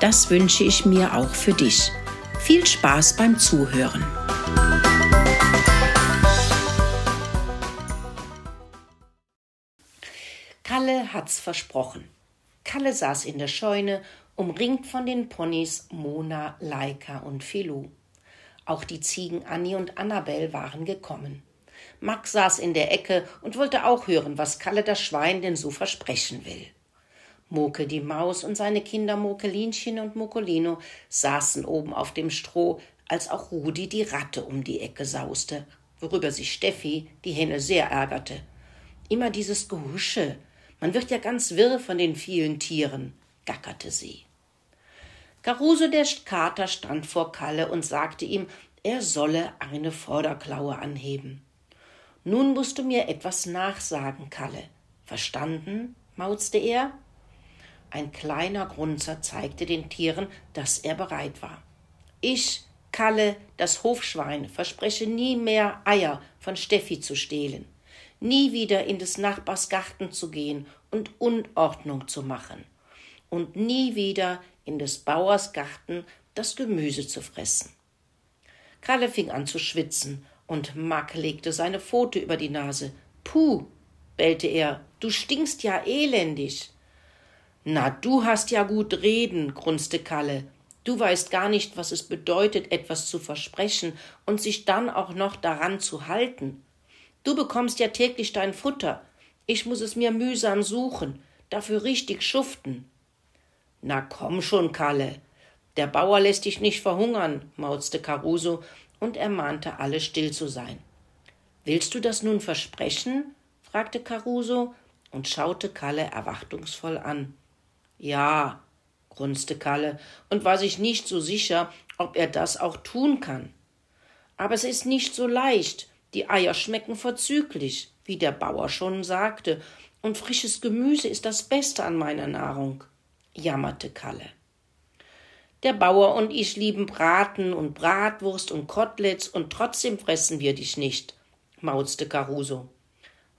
Das wünsche ich mir auch für dich. Viel Spaß beim Zuhören. Kalle hat's versprochen. Kalle saß in der Scheune, umringt von den Ponys Mona, Laika und Filou. Auch die Ziegen Annie und Annabel waren gekommen. Max saß in der Ecke und wollte auch hören, was Kalle das Schwein denn so versprechen will. Moke die Maus und seine Kinder Mokelinchen und Mokolino saßen oben auf dem Stroh, als auch Rudi die Ratte um die Ecke sauste, worüber sich Steffi, die Henne, sehr ärgerte. Immer dieses Gehusche, man wird ja ganz wirr von den vielen Tieren, gackerte sie. Caruso der Kater stand vor Kalle und sagte ihm, er solle eine Vorderklaue anheben. Nun musst du mir etwas nachsagen, Kalle. Verstanden? mauzte er. Ein kleiner Grunzer zeigte den Tieren, dass er bereit war. Ich, Kalle, das Hofschwein, verspreche nie mehr Eier von Steffi zu stehlen, nie wieder in des Nachbars Garten zu gehen und Unordnung zu machen und nie wieder in des Bauers Garten das Gemüse zu fressen. Kalle fing an zu schwitzen und Mack legte seine Pfote über die Nase. Puh, bellte er, du stinkst ja elendig. Na, du hast ja gut reden, grunzte Kalle. Du weißt gar nicht, was es bedeutet, etwas zu versprechen und sich dann auch noch daran zu halten. Du bekommst ja täglich dein Futter. Ich muss es mir mühsam suchen, dafür richtig schuften. Na komm schon, Kalle. Der Bauer lässt dich nicht verhungern, mauzte Caruso und ermahnte alle still zu sein. Willst du das nun versprechen? fragte Caruso und schaute Kalle erwartungsvoll an. Ja, grunzte Kalle und war sich nicht so sicher, ob er das auch tun kann. Aber es ist nicht so leicht. Die Eier schmecken vorzüglich, wie der Bauer schon sagte, und frisches Gemüse ist das Beste an meiner Nahrung, jammerte Kalle. Der Bauer und ich lieben Braten und Bratwurst und Koteletts und trotzdem fressen wir dich nicht, mauzte Caruso.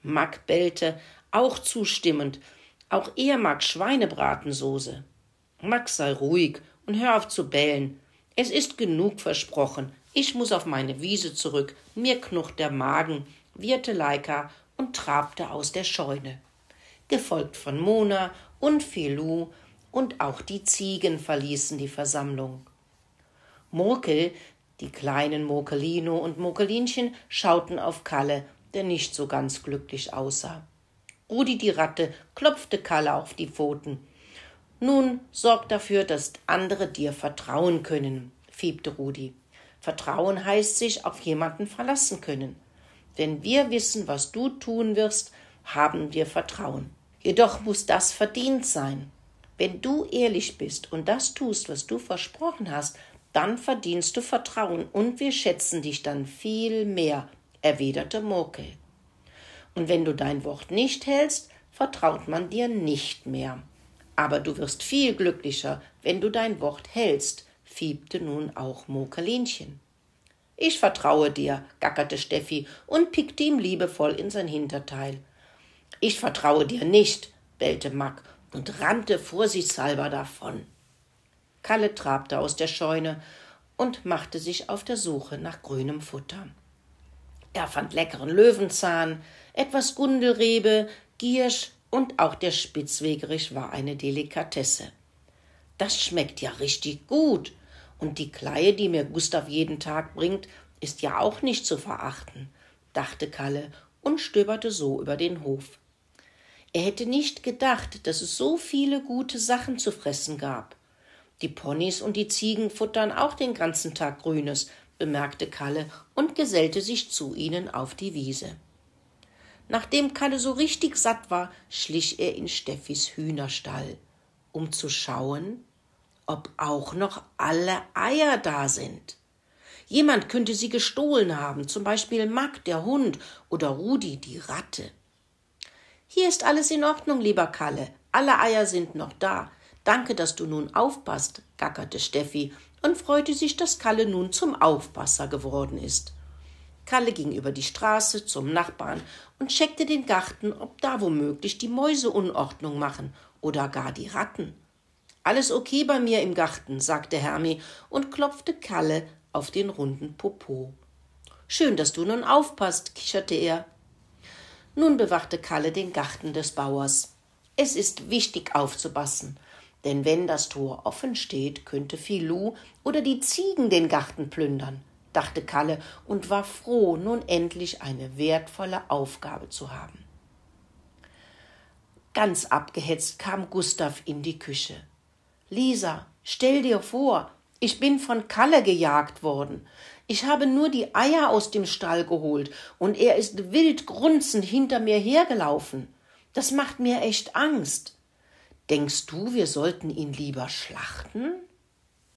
Mack bellte, auch zustimmend. Auch er mag Schweinebratensoße. Max sei ruhig und hör auf zu bellen. Es ist genug versprochen. Ich muss auf meine Wiese zurück. Mir knurrt der Magen, wieherte Leika und trabte aus der Scheune. Gefolgt von Mona und Filou und auch die Ziegen verließen die Versammlung. Murkel, die kleinen Murkelino und Murkelinchen schauten auf Kalle, der nicht so ganz glücklich aussah. Rudi die Ratte klopfte Kalle auf die Pfoten. Nun sorg dafür, dass andere dir vertrauen können, fiebte Rudi. Vertrauen heißt sich auf jemanden verlassen können. Wenn wir wissen, was du tun wirst, haben wir Vertrauen. Jedoch muss das verdient sein. Wenn du ehrlich bist und das tust, was du versprochen hast, dann verdienst du Vertrauen und wir schätzen dich dann viel mehr, erwiderte Murkel. Und wenn du dein Wort nicht hältst, vertraut man dir nicht mehr. Aber du wirst viel glücklicher, wenn du dein Wort hältst, fiebte nun auch Mokelinchen. Ich vertraue dir, gackerte Steffi und pickte ihm liebevoll in sein Hinterteil. Ich vertraue dir nicht, bellte Mack und rannte vorsichtshalber davon. Kalle trabte aus der Scheune und machte sich auf der Suche nach grünem Futter. Er fand leckeren Löwenzahn, etwas Gundelrebe, Giersch und auch der Spitzwegerich war eine Delikatesse. Das schmeckt ja richtig gut. Und die Kleie, die mir Gustav jeden Tag bringt, ist ja auch nicht zu verachten, dachte Kalle und stöberte so über den Hof. Er hätte nicht gedacht, dass es so viele gute Sachen zu fressen gab. Die Ponys und die Ziegen futtern auch den ganzen Tag Grünes, bemerkte Kalle und gesellte sich zu ihnen auf die Wiese. Nachdem Kalle so richtig satt war, schlich er in Steffis Hühnerstall, um zu schauen, ob auch noch alle Eier da sind. Jemand könnte sie gestohlen haben, zum Beispiel Mack, der Hund, oder Rudi, die Ratte. Hier ist alles in Ordnung, lieber Kalle. Alle Eier sind noch da. Danke, dass du nun aufpasst, gackerte Steffi und freute sich, dass Kalle nun zum Aufpasser geworden ist. Kalle ging über die Straße zum Nachbarn und checkte den Garten, ob da womöglich die Mäuse Unordnung machen oder gar die Ratten. Alles okay bei mir im Garten, sagte Hermi und klopfte Kalle auf den runden Popo. Schön, dass du nun aufpasst, kicherte er. Nun bewachte Kalle den Garten des Bauers. Es ist wichtig aufzupassen, denn wenn das Tor offen steht, könnte Filou oder die Ziegen den Garten plündern, dachte Kalle und war froh, nun endlich eine wertvolle Aufgabe zu haben. Ganz abgehetzt kam Gustav in die Küche. Lisa, stell dir vor, ich bin von Kalle gejagt worden. Ich habe nur die Eier aus dem Stall geholt und er ist wild grunzend hinter mir hergelaufen. Das macht mir echt Angst. Denkst du, wir sollten ihn lieber schlachten?